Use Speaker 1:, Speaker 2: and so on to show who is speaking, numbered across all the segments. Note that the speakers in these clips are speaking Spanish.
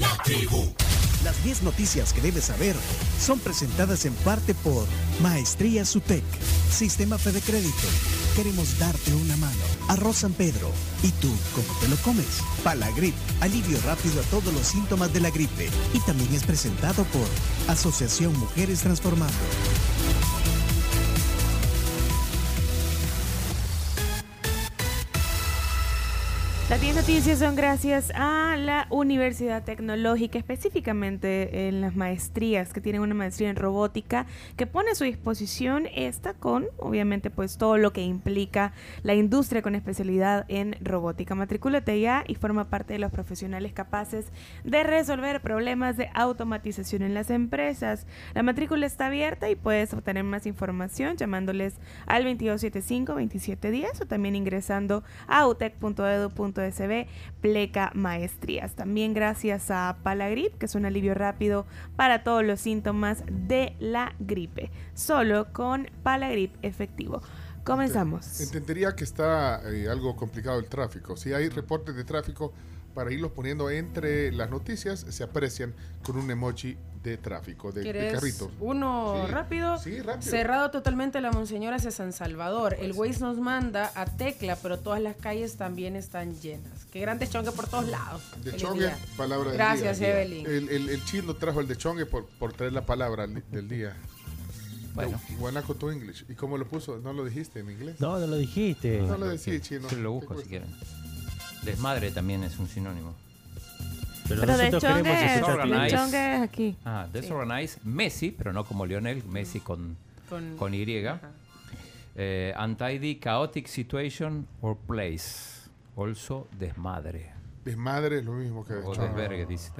Speaker 1: La tribu. Las 10 noticias que debes saber son presentadas en parte por Maestría Sutec, Sistema Fede Crédito. Queremos darte una mano. Arroz San Pedro. ¿Y tú cómo te lo comes? Palagrip, alivio rápido a todos los síntomas de la gripe. Y también es presentado por Asociación Mujeres Transformando.
Speaker 2: Las 10 noticias son gracias a la Universidad Tecnológica, específicamente en las maestrías, que tienen una maestría en robótica, que pone a su disposición esta con, obviamente, pues todo lo que implica la industria con especialidad en robótica. Matricúlate ya y forma parte de los profesionales capaces de resolver problemas de automatización en las empresas. La matrícula está abierta y puedes obtener más información llamándoles al 2275-2710 o también ingresando a utec.edu.com SB Pleca Maestrías. También gracias a Palagrip, que es un alivio rápido para todos los síntomas de la gripe. Solo con Palagrip efectivo. Comenzamos.
Speaker 3: Entendería que está eh, algo complicado el tráfico. Si hay reportes de tráfico, para irlos poniendo entre las noticias, se aprecian con un emoji de tráfico, de, de carrito.
Speaker 4: Uno rápido, cerrado totalmente la Monseñor hacia San Salvador. el pues Waze nos manda a Tecla, pero todas las calles también están llenas. Qué grande chongue por todos lados.
Speaker 3: De chongue, palabra del
Speaker 4: Gracias,
Speaker 3: día.
Speaker 4: Evelyn.
Speaker 3: El, el, el, chino trajo el de chongue por, por traer la palabra del día. Bueno. Guanaco to English. ¿Y cómo lo puso? ¿No lo dijiste en inglés?
Speaker 5: No, no lo dijiste.
Speaker 3: No, lo decís, chino.
Speaker 6: Yo lo busco si quieren. Desmadre también es un sinónimo.
Speaker 2: Pero, pero de chongue, chongue es aquí.
Speaker 6: Ah, desorganized. Sí. Messi, pero no como Lionel, Messi con, con, con Y. Eh, untidy, chaotic situation or place. Also desmadre.
Speaker 3: Desmadre es lo mismo que
Speaker 6: O desvergue, dice.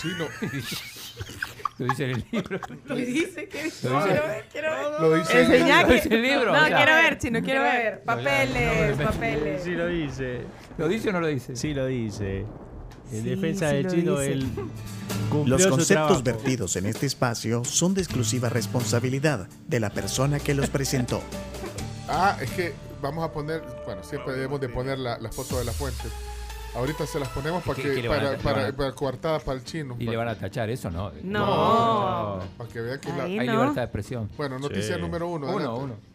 Speaker 3: Chino.
Speaker 6: lo dice en el libro.
Speaker 4: Lo dice, ¿qué dice? Lo dice, quiero ver, quiero ver.
Speaker 3: Lo dice,
Speaker 2: Enseñá
Speaker 6: que... el libro.
Speaker 2: No, quiero ver, chino, quiero ver.
Speaker 4: Papeles, papeles.
Speaker 5: Sí lo dice.
Speaker 6: ¿Lo dice o no lo dice?
Speaker 5: Sí lo dice. En sí, defensa sí del chino, él
Speaker 1: Los conceptos vertidos en este espacio son de exclusiva responsabilidad de la persona que los presentó.
Speaker 3: Ah, es que vamos a poner, bueno, siempre debemos de poner la, la foto de la fuente. Ahorita se las ponemos para que, para, para, para, coartada para el chino.
Speaker 6: ¿Y le van a tachar eso? No.
Speaker 2: No.
Speaker 3: no. Para que vean que la...
Speaker 6: hay no. libertad de expresión.
Speaker 3: Bueno, noticia sí. número uno.
Speaker 6: Uno, uno.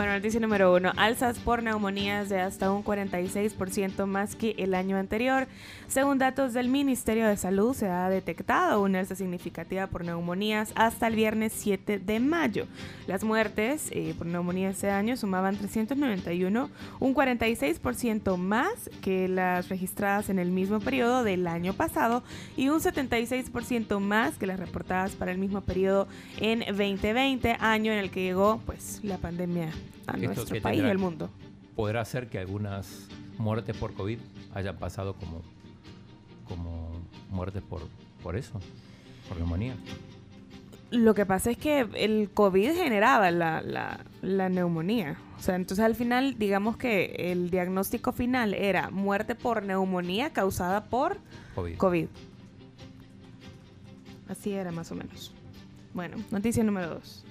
Speaker 2: Bueno, noticia número uno. Alzas por neumonías de hasta un 46% más que el año anterior. Según datos del Ministerio de Salud, se ha detectado una alza significativa por neumonías hasta el viernes 7 de mayo. Las muertes eh, por neumonía ese año sumaban 391, un 46% más que las registradas en el mismo periodo del año pasado y un 76% más que las reportadas para el mismo periodo en 2020, año en el que llegó pues la pandemia a
Speaker 6: Esto
Speaker 2: nuestro país y al mundo.
Speaker 6: ¿Podrá ser que algunas muertes por COVID hayan pasado como, como muertes por, por eso, por neumonía?
Speaker 2: Lo que pasa es que el COVID generaba la, la, la, neumonía. O sea, entonces al final, digamos que el diagnóstico final era muerte por neumonía causada por
Speaker 6: COVID.
Speaker 2: COVID. Así era más o menos. Bueno, noticia número dos.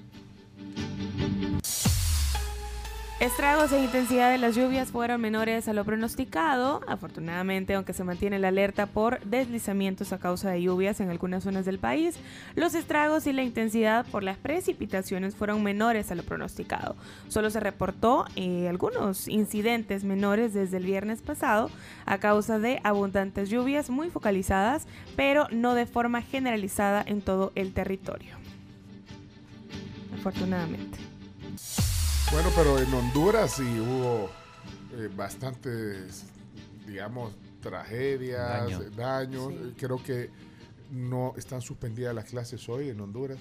Speaker 2: Estragos e intensidad de las lluvias fueron menores a lo pronosticado. Afortunadamente, aunque se mantiene la alerta por deslizamientos a causa de lluvias en algunas zonas del país, los estragos y la intensidad por las precipitaciones fueron menores a lo pronosticado. Solo se reportó eh, algunos incidentes menores desde el viernes pasado a causa de abundantes lluvias muy focalizadas, pero no de forma generalizada en todo el territorio. Afortunadamente.
Speaker 3: Bueno, pero en Honduras sí hubo eh, bastantes, digamos, tragedias, Daño. daños. Sí. Creo que no están suspendidas las clases hoy en Honduras.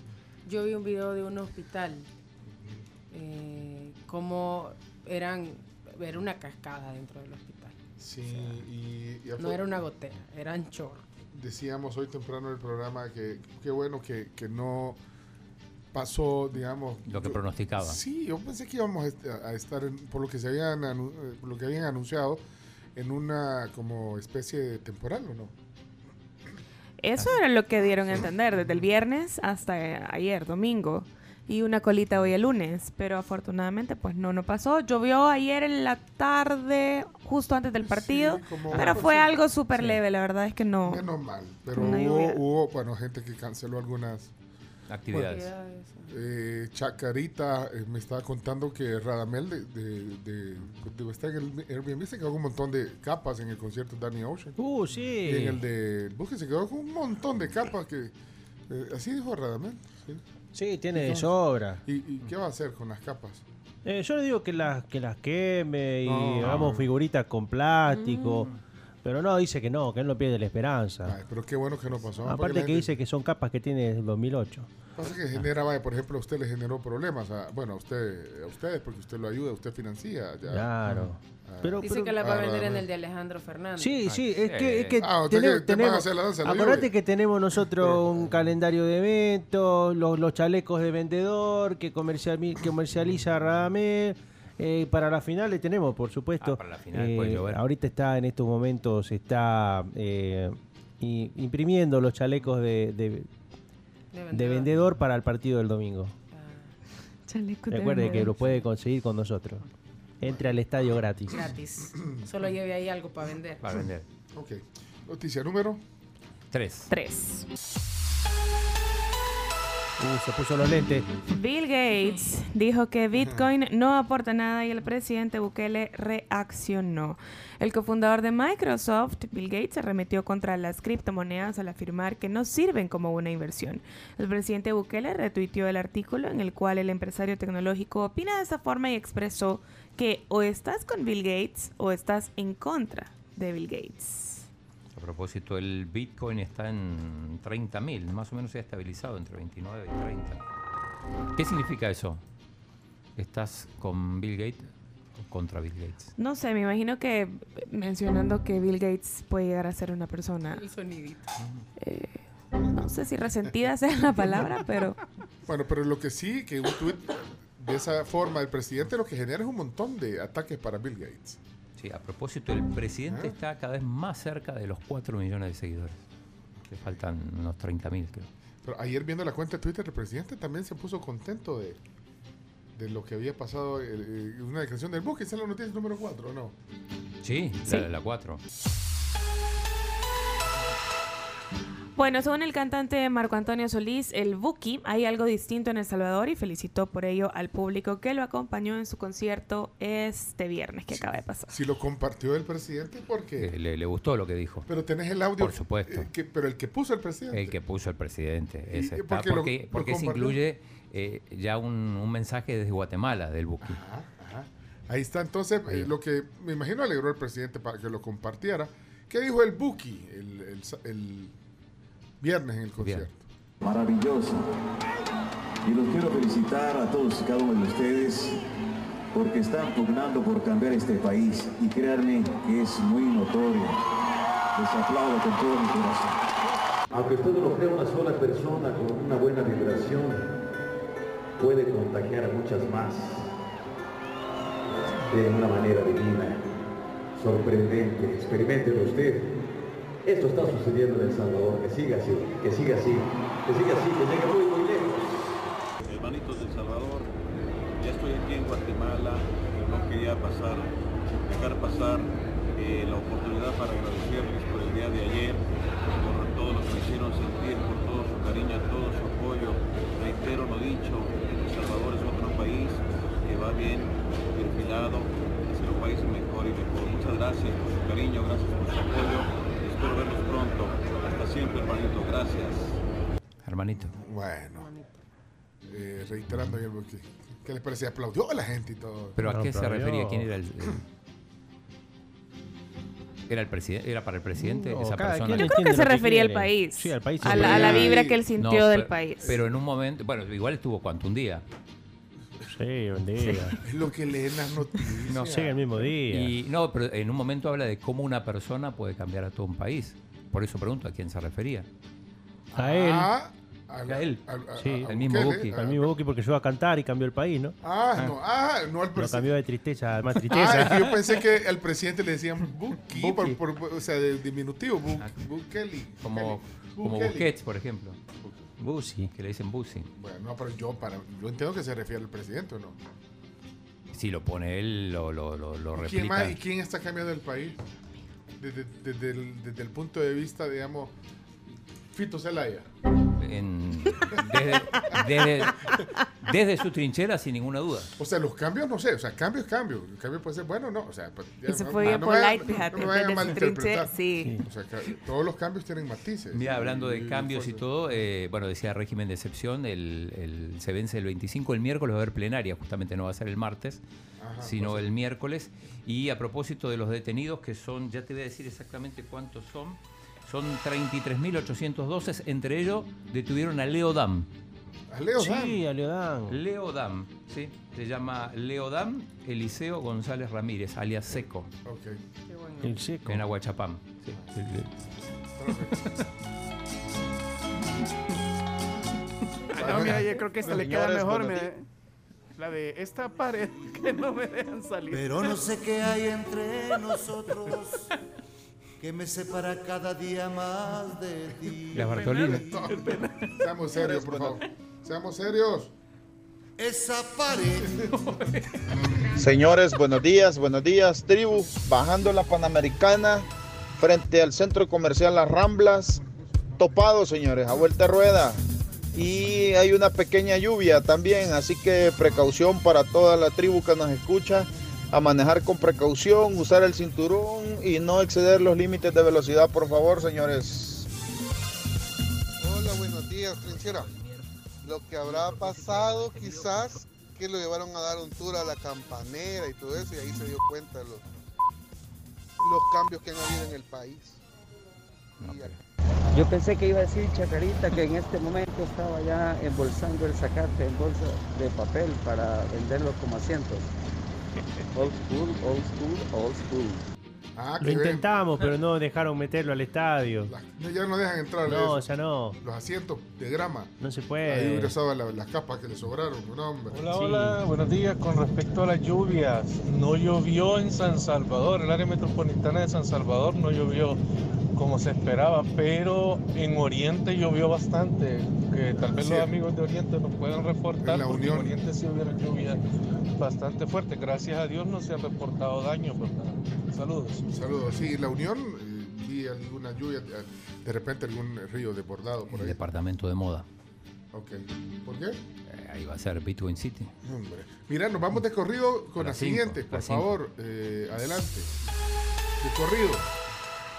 Speaker 4: Yo vi un video de un hospital, eh, como eran, era una cascada dentro del hospital.
Speaker 3: Sí, o sea, y,
Speaker 4: y no era una gotera, eran chorros.
Speaker 3: Decíamos hoy temprano en el programa que qué bueno que, que no pasó, digamos...
Speaker 6: Lo que pronosticaba.
Speaker 3: Sí, yo pensé que íbamos a estar, en, por lo que se habían, por lo que habían anunciado, en una como especie de temporal, ¿o no?
Speaker 2: Eso era lo que dieron a entender desde el viernes hasta ayer, domingo, y una colita hoy el lunes, pero afortunadamente pues no, no pasó. Llovió ayer en la tarde, justo antes del partido, pero fue algo súper leve, la verdad es que no.
Speaker 3: Menos mal, pero hubo, hubo, bueno, gente que canceló algunas
Speaker 6: actividades.
Speaker 3: eh, Chacarita eh, me estaba contando que Radamel de, de, de, estar en el Airbnb se quedó con un montón de capas en el concierto de Danny Ocean.
Speaker 5: Uh, sí.
Speaker 3: Y en el de Busque se quedó con un montón de capas que... Eh, así dijo Radamel.
Speaker 5: Sí. Sí, tiene de sobra.
Speaker 3: ¿Y, qué va a hacer con las capas?
Speaker 5: Eh, yo le digo que las, que las queme y hagamos figuritas con plástico. Mm. Pero no, dice que no, que él no pierde la esperanza.
Speaker 3: pero qué bueno que no pasó.
Speaker 5: Aparte que dice que son capas que tiene desde 2008.
Speaker 3: Pasa que genera, por ejemplo, a usted le generó problemas. bueno, a, usted, a ustedes, porque usted lo ayuda, usted financia.
Speaker 5: Claro.
Speaker 4: Pero, Dice que la va a vender en el de Alejandro Fernández.
Speaker 5: Sí, sí, es que, es que ah, tenemos, acordate que tenemos nosotros un calendario de eventos, los, los chalecos de vendedor que, comercial, que comercializa Radamel. Eh, para la final le tenemos, por supuesto. Ah,
Speaker 6: para la final eh,
Speaker 5: Ahorita está en estos momentos, está eh, imprimiendo los chalecos de, de, vendedor. para el partido del domingo. Ah. Recuerde que lo puede conseguir con nosotros. Entre al estadio gratis.
Speaker 4: Gratis. Solo lleve ahí algo para vender.
Speaker 6: Para vender.
Speaker 3: Ok. Noticia número
Speaker 6: 3.
Speaker 2: 3.
Speaker 5: Uh, se puso los lentes.
Speaker 2: Bill Gates dijo que Bitcoin no aporta nada y el presidente Bukele reaccionó. El cofundador de Microsoft, Bill Gates, se remitió contra las criptomonedas al afirmar que no sirven como una inversión. El presidente Bukele retuiteó el artículo en el cual el empresario tecnológico opina de esa forma y expresó que o estás con Bill Gates o estás en contra de Bill Gates.
Speaker 6: A propósito, el Bitcoin está en 30.000, más o menos se ha estabilizado entre 29 y 30. ¿Qué significa eso? ¿Estás con Bill Gates o contra Bill Gates?
Speaker 2: No sé, me imagino que mencionando que Bill Gates puede llegar a ser una persona...
Speaker 4: El sonidito.
Speaker 2: Eh, no sé si resentida sea la palabra, pero...
Speaker 3: Bueno, pero lo que sí, que un tweet de esa forma, el presidente lo que genera es un montón de ataques para Bill Gates.
Speaker 6: Sí, a propósito, el presidente está cada vez más cerca de los 4 millones de seguidores. Le faltan unos 30 mil, creo.
Speaker 3: Pero ayer viendo la cuenta de Twitter, el presidente también se puso contento de, de lo que había pasado. Eh, una declaración del bus, que es la noticia número 4, ¿no?
Speaker 6: Sí, ¿Sí? la 4.
Speaker 2: Bueno, según el cantante Marco Antonio Solís, el Buki, hay algo distinto en El Salvador y felicitó por ello al público que lo acompañó en su concierto este viernes que acaba de pasar.
Speaker 3: Si lo compartió el presidente, ¿por qué?
Speaker 6: Le, gustó lo que dijo.
Speaker 3: Pero tenés el audio.
Speaker 6: Por supuesto.
Speaker 3: Eh, pero el que puso el presidente.
Speaker 6: El que puso el presidente. Ese está. porque, porque se incluye eh, ya un, mensaje desde Guatemala del Buki.
Speaker 3: Ahí está. Entonces, eh, lo que me imagino alegró al presidente para que lo compartiera. ¿Qué dijo el Buki? el viernes en el concierto.
Speaker 7: Maravilloso. Y los quiero felicitar a todos y cada uno de ustedes porque están pugnando por cambiar este país y créanme que es muy notorio. Les aplaudo con todo mi corazón. Aunque usted no lo crea, una sola persona con una buena vibración puede contagiar a muchas más de una manera divina, sorprendente. Experimentelo usted. Esto está sucediendo en El Salvador, que siga así, que siga así, que siga así, que llegue muy, muy lejos.
Speaker 8: Hermanitos del Salvador, ya estoy aquí en Guatemala, no quería pasar, dejar pasar eh, la oportunidad para agradecerles por el día de ayer, por todo lo que me hicieron sentir, por todo su cariño, todo su apoyo. Reitero lo dicho, El Salvador es otro país que va bien perfilado, es un país mejor y mejor. Muchas gracias por su cariño, gracias por su apoyo espero verlos pronto. Hasta siempre, hermanito. Gracias.
Speaker 6: Hermanito.
Speaker 3: Bueno. Eh, reiterando, ¿qué, ¿qué les parecía? Aplaudió a la gente y todo.
Speaker 6: ¿Pero a qué se refería? ¿Quién era el, ¿Era, el presidente, ¿Era para el presidente esa persona?
Speaker 2: Yo creo que se refería al país.
Speaker 5: Sí, al país.
Speaker 2: A la, vibra que él sintió del país.
Speaker 6: Pero en un momento, bueno, igual estuvo cuánto, un día.
Speaker 5: Sí, un día.
Speaker 3: Es lo que leen las noticias.
Speaker 5: No sé, el mismo día.
Speaker 6: Y, no, pero en un momento habla de cómo una persona puede cambiar a todo un país. Por eso pregunto a quién se refería.
Speaker 5: A él.
Speaker 6: Ah, a, él. sí, al mismo Buki.
Speaker 5: Al mismo Buki porque llegó a cantar y cambió el país, ¿no?
Speaker 3: Ah, no, ah, no al presidente.
Speaker 5: Cambió de tristeza a más tristeza.
Speaker 3: Ah, yo pensé que al presidente le decían Buki, por, o sea, de diminutivo,
Speaker 6: Buk, Bukeli. Como, como Busquets, por ejemplo. Busi, que le dicen Busi.
Speaker 3: Bueno, no, pero yo, para, yo entiendo que se refiere al presidente, ¿o no?
Speaker 6: Si lo pone él, lo, lo, lo, replica.
Speaker 3: ¿Quién más, ¿Y quién está cambiando el país? Desde, desde, el, desde el punto de vista, digamos, Fito Zelaya
Speaker 6: desde, su trinchera, sin ninguna duda.
Speaker 3: O sea, los cambios, no sé, o sea, cambios, cambios. El cambio puede ser bueno no. O sea,
Speaker 2: Eso fue polite, fíjate. sí.
Speaker 3: O sea, todos los cambios tienen matices.
Speaker 6: Mira, hablando de cambios y todo, eh, bueno, decía régimen de excepción, el, se vence el 25, el miércoles va a haber plenaria, justamente no va a ser el martes, sino pues el miércoles. Y a propósito de los detenidos, que son, ya te voy a decir exactamente cuántos son. Son 33.812, entre ellos detuvieron a Leo Dam.
Speaker 3: ¿A Leo Dam?
Speaker 5: Sí, a Leo Dam.
Speaker 6: Leo Dam, sí. Se llama Leo Dam Eliseo González Ramírez, alias Seco.
Speaker 3: Ok.
Speaker 5: El Seco.
Speaker 6: En Aguachapam. Sí.
Speaker 9: no, mira, yo creo que esta le queda mejor. la de esta pared que no me dejan salir.
Speaker 10: Pero no sé qué hay entre nosotros que me separa cada día más de ti.
Speaker 6: La Bartolina.
Speaker 3: Seamos serios, por favor. Seamos serios.
Speaker 10: Esa pared.
Speaker 11: Señores, buenos días, buenos días, tribu. Bajando la Panamericana frente al centro comercial Las Ramblas. Topado, señores, a vuelta de rueda. Y hay una pequeña lluvia también, así que precaución para toda la tribu que nos escucha a manejar con precaución, usar el cinturón y no exceder los límites de velocidad, por favor, señores.
Speaker 12: Hola, buenos días, trinchera. Lo que habrá pasado quizás que lo llevaron a dar un tour a la campanera y todo eso y ahí se dio cuenta de los, los cambios que han habido en el país.
Speaker 13: Yo pensé que iba a decir Chacarita que en este momento estaba ya embolsando el sacate en bolsa de papel para venderlo como asientos. Old school, old school, old school.
Speaker 5: Ah, Lo intentamos, pero no dejaron meterlo al estadio.
Speaker 3: ya no dejan entrar.
Speaker 5: No, ya no.
Speaker 3: Los asientos de grama.
Speaker 5: No se puede.
Speaker 3: Ahí ingresaban las capas que le sobraron.
Speaker 14: Hola, hola. Buenos días. Con respecto a las lluvias, no llovió en San Salvador. El área metropolitana de San Salvador no llovió como se esperaba, pero en Oriente llovió bastante. Que tal vez los amigos de Oriente nos puedan reportar, porque en Oriente sí hubiera lluvia bastante fuerte. Gracias a Dios no se han reportado daños, Saludos.
Speaker 3: Saludos. Sí, la Unión eh, vi alguna lluvia, de repente algún río desbordado por
Speaker 6: ahí. El departamento de moda.
Speaker 3: Ok. ¿Por qué?
Speaker 6: Eh, ahí va a ser Bitcoin City.
Speaker 3: Hombre. Mira, nos vamos de corrido con la, siguiente, por favor. Eh, adelante. De corrido.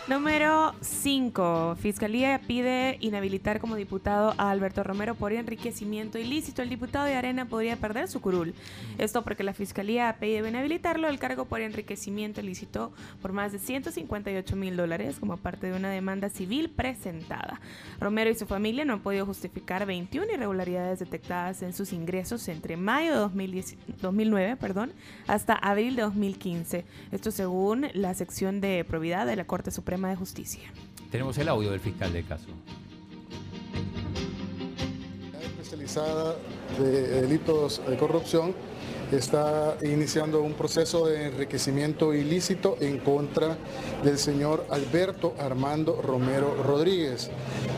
Speaker 2: Número 5. Fiscalía pide inhabilitar como diputado a Alberto Romero por enriquecimiento ilícito. El diputado de Arena podría perder su curul. Esto porque la Fiscalía pedido inhabilitarlo al cargo por enriquecimiento ilícito por más de 158 mil dólares como parte de una demanda civil presentada. Romero y su familia no han podido justificar 21 irregularidades detectadas en sus ingresos entre mayo de 2009 perdón, hasta abril de 2015. Esto según la sección de probidad de la Corte Suprema de Justicia.
Speaker 6: Tenemos el audio del fiscal de caso.
Speaker 15: La especializada de delitos de corrupción está iniciando un proceso de enriquecimiento ilícito en contra del señor Alberto Armando Romero Rodríguez,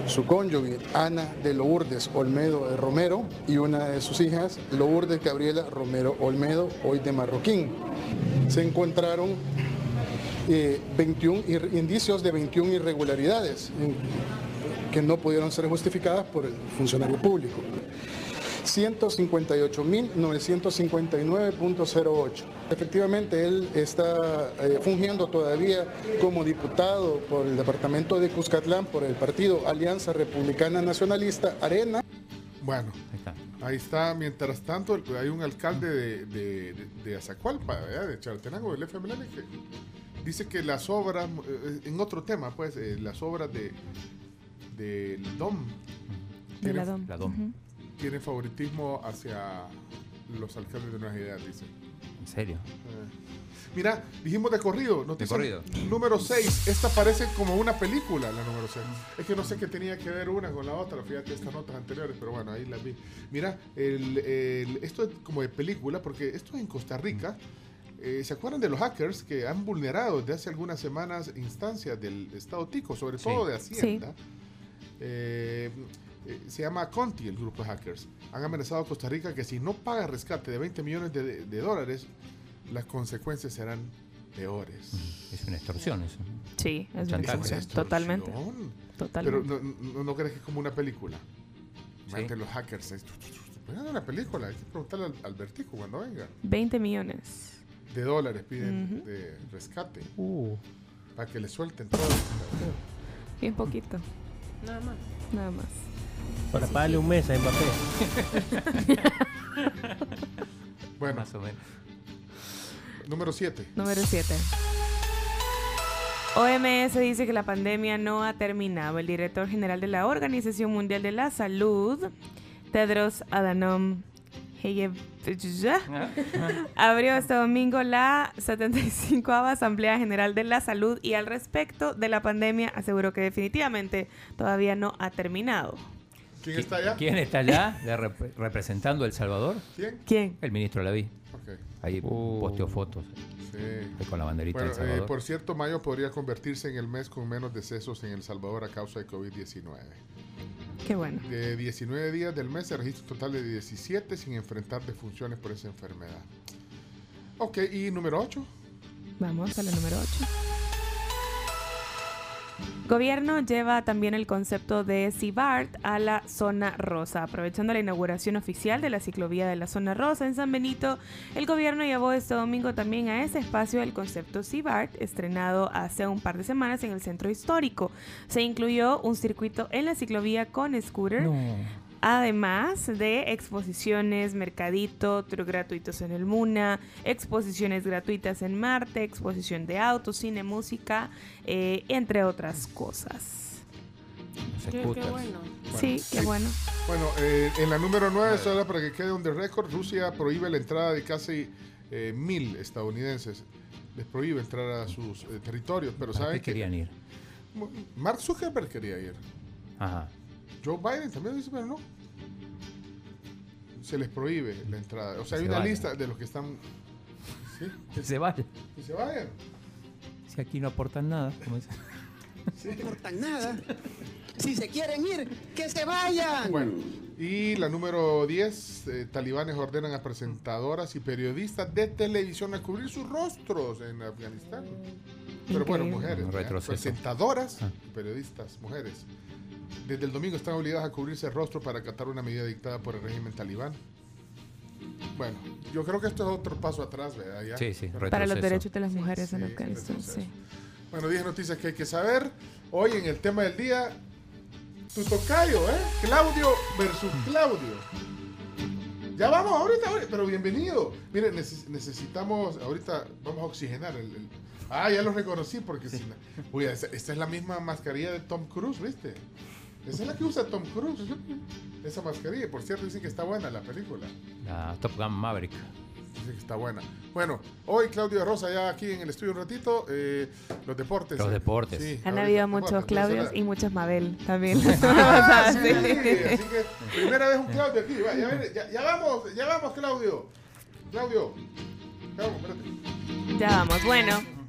Speaker 15: su cónyuge Ana de Lourdes Olmedo de Romero y una de sus hijas, Lourdes Gabriela Romero Olmedo, hoy de Marroquín. Se encontraron 21 eh, indicios de 21 irregularidades que no pudieron ser justificadas por el funcionario público. 158.959.08. Efectivamente, él está eh, fungiendo todavía como diputado por el departamento de Cuscatlán por el partido Alianza Republicana Nacionalista Arena.
Speaker 3: Bueno, ahí está. Mientras tanto, hay un alcalde de, de, de, Azacualpa, de Chaltenango, del FMLN, que dice que las obras, eh, en otro tema, pues, eh, las obras de del DOM,
Speaker 2: de la
Speaker 6: DOM,
Speaker 3: tienen favoritismo hacia los alcaldes de Nuevas Ideas, dice.
Speaker 6: ¿En serio?
Speaker 3: Eh, mira, dijimos de corrido.
Speaker 6: Noticia de corrido.
Speaker 3: Número 6. Esta parece como una película, la número 6. Es que no sé qué tenía que ver una con la otra. Fíjate estas notas anteriores, pero bueno, ahí las vi. Mira, el, esto es como de película, porque esto es en Costa Rica. Eh, ¿Se acuerdan de los hackers que han vulnerado desde hace algunas semanas instancias del Estado Tico, sobre todo de Hacienda? Eh, eh, se llama Conti, el grupo de hackers. Han amenazado a Costa Rica que si no paga rescate de 20 millones de, dólares, las consecuencias serán peores.
Speaker 6: Es una extorsión eso.
Speaker 2: Sí, es una extorsión. Totalmente.
Speaker 3: Pero no, crees que es como una película. Sí. los hackers. Pues una película, hay que preguntarle al Albertico cuando venga.
Speaker 2: 20 millones.
Speaker 3: De dólares piden de rescate. Uh. Para que le suelten todo.
Speaker 2: Bien poquito.
Speaker 4: Nada más.
Speaker 2: Nada más.
Speaker 5: Para pagarle un mes a Mbappé.
Speaker 3: bueno. Más o menos. Número 7.
Speaker 2: Número 7. OMS dice que la pandemia no ha terminado. El director general de la Organización Mundial de la Salud, Tedros Adhanom abrió este domingo la 75 Asamblea General de la Salud y al respecto de la pandemia aseguró que definitivamente todavía no ha terminado.
Speaker 3: ¿Quién está allá?
Speaker 6: ¿Quién está allá representando El Salvador?
Speaker 3: ¿Quién?
Speaker 2: ¿Quién?
Speaker 6: El ministro Laví. Ahí uh. posteó fotos. Con la banderita del eh, Salvador.
Speaker 3: por cierto, mayo podría convertirse en el mes con menos decesos en El Salvador a causa de COVID-19.
Speaker 2: Qué bueno.
Speaker 3: De 19 días del mes se registra un total de 17 sin enfrentar defunciones por esa enfermedad. Ok, ¿y número 8?
Speaker 2: Vamos a la número 8. Gobierno lleva también el concepto de CIBART a la zona rosa. Aprovechando la inauguración oficial de la ciclovía de la zona rosa en San Benito, el gobierno llevó este domingo también a ese espacio el concepto CIBART, estrenado hace un par de semanas en el centro histórico. Se incluyó un circuito en la ciclovía con scooter, Además de exposiciones, mercadito, tour gratuitos en el MUNA, exposiciones gratuitas en Marte, exposición de autos, cine, música, eh, entre otras cosas.
Speaker 4: Qué, bueno.
Speaker 2: Sí, qué bueno.
Speaker 3: Bueno, eh, en la número 9, solo para que quede un de récord, Rusia prohíbe la entrada de casi eh, mil estadounidenses. Les prohíbe entrar a sus territorios, pero ¿saben
Speaker 6: qué querían ir?
Speaker 3: Mark Zuckerberg quería ir.
Speaker 6: Ajá.
Speaker 3: Joe Biden también dice, pero no. Se les prohíbe la entrada. O sea, hay una lista de los que están.
Speaker 6: ¿Sí? Que se vayan.
Speaker 3: Que se vayan.
Speaker 6: Si aquí no aportan nada, como dice.
Speaker 16: No aportan nada. Si se quieren ir, que se vayan.
Speaker 3: Bueno, y la número 10, eh, talibanes ordenan a presentadoras y periodistas de televisión a cubrir sus rostros en Afganistán. Pero bueno, mujeres, presentadoras, ah. periodistas, mujeres. Desde el domingo están obligadas a cubrirse el rostro para acatar una medida dictada por el régimen talibán. Bueno, yo creo que esto es otro paso atrás, ¿verdad?
Speaker 6: Sí, sí,
Speaker 2: Para los derechos de las mujeres en Afganistán, sí.
Speaker 3: Bueno, 10 noticias que hay que saber. Hoy en el tema del día, tu tocayo, ¿eh? Claudio versus Claudio. Ya vamos ahorita, pero bienvenido. Miren, necesitamos, ahorita vamos a oxigenar el, Ah, ya lo reconocí porque si Uy, esta, es la misma mascarilla de Tom Cruise, ¿viste? Esa es la que usa Tom Cruise. Esa mascarilla. Por cierto, dicen que está buena la película.
Speaker 6: La Top Gun Maverick.
Speaker 3: Dicen que está buena. Bueno, hoy Claudio Rosa ya aquí en el estudio un ratito. Eh, los deportes.
Speaker 6: Los deportes.
Speaker 2: Sí, Han habido muchos Claudios y muchas Mabel también.
Speaker 3: Ah, así que primera vez un Claudio aquí. Ya, ya, vamos, ya vamos Claudio. Claudio. Ya vamos, espérate.
Speaker 2: Ya vamos. Bueno.